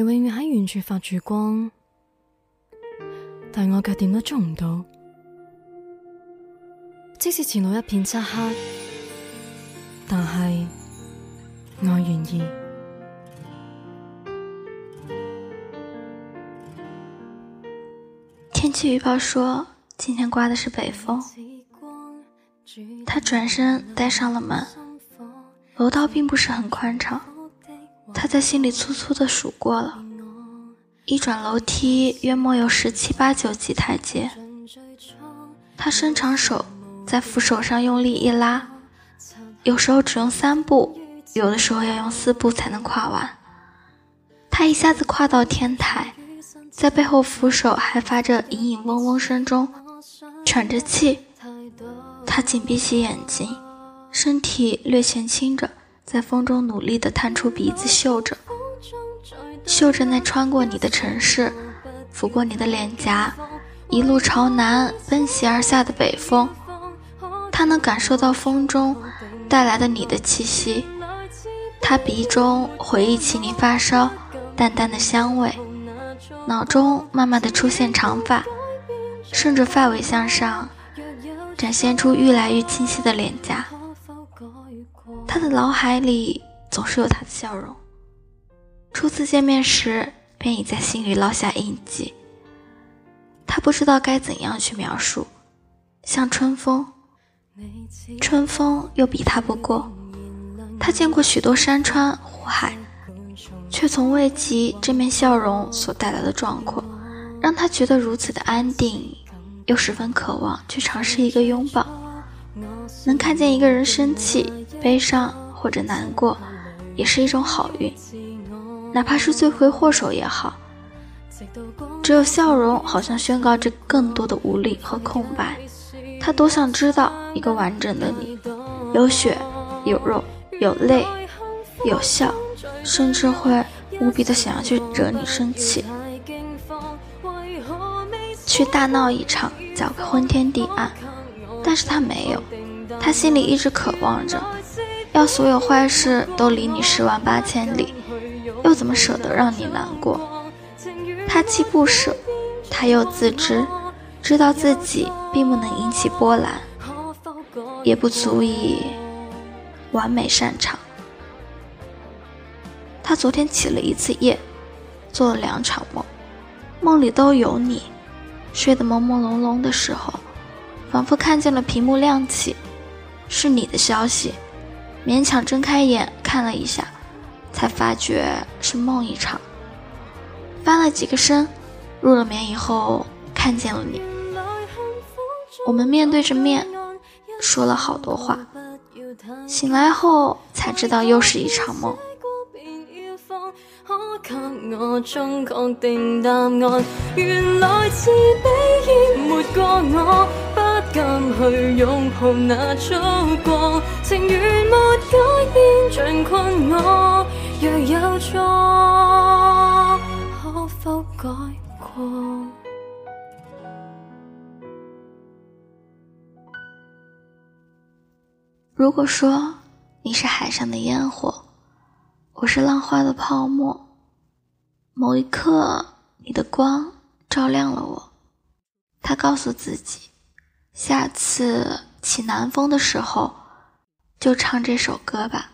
你永远喺远处发住光，但我却点都捉唔到。即使前路一片漆黑，但系我愿意。天气预报说今天刮的是北风。他转身带上了门，楼道并不是很宽敞。他在心里粗粗的数过了，一转楼梯约莫有十七八九级台阶。他伸长手在扶手上用力一拉，有时候只用三步，有的时候要用四步才能跨完。他一下子跨到天台，在背后扶手还发着隐隐嗡嗡声中，喘着气，他紧闭起眼睛，身体略前倾着。在风中努力地探出鼻子嗅着，嗅着那穿过你的城市，拂过你的脸颊，一路朝南奔袭而下的北风。他能感受到风中带来的你的气息，他鼻中回忆起你发梢淡淡的香味，脑中慢慢的出现长发，顺着发尾向上，展现出愈来愈清晰的脸颊。他的脑海里总是有他的笑容，初次见面时便已在心里烙下印记。他不知道该怎样去描述，像春风，春风又比他不过。他见过许多山川湖海，却从未及这面笑容所带来的壮阔，让他觉得如此的安定，又十分渴望去尝试一个拥抱，能看见一个人生气。悲伤或者难过，也是一种好运，哪怕是罪魁祸首也好。只有笑容，好像宣告着更多的无力和空白。他多想知道一个完整的你，有血有肉有泪有笑，甚至会无比的想要去惹你生气，去大闹一场，搅个昏天地暗但是他没有，他心里一直渴望着。要所有坏事都离你十万八千里，又怎么舍得让你难过？他既不舍，他又自知，知道自己并不能引起波澜，也不足以完美擅长。他昨天起了一次夜，做了两场梦，梦里都有你。睡得朦朦胧胧的时候，仿佛看见了屏幕亮起，是你的消息。勉强睁开眼看了一下，才发觉是梦一场。翻了几个身，入了眠以后看见了你。我们面对着面，说了好多话。醒来后才知道又是一场梦。原来自卑。去拥抱那烛光，情缘没改变，尽困我若有错，可否改过？如果说你是海上的烟火，我是浪花的泡沫，某一刻你的光照亮了我，他告诉自己。下次起南风的时候，就唱这首歌吧。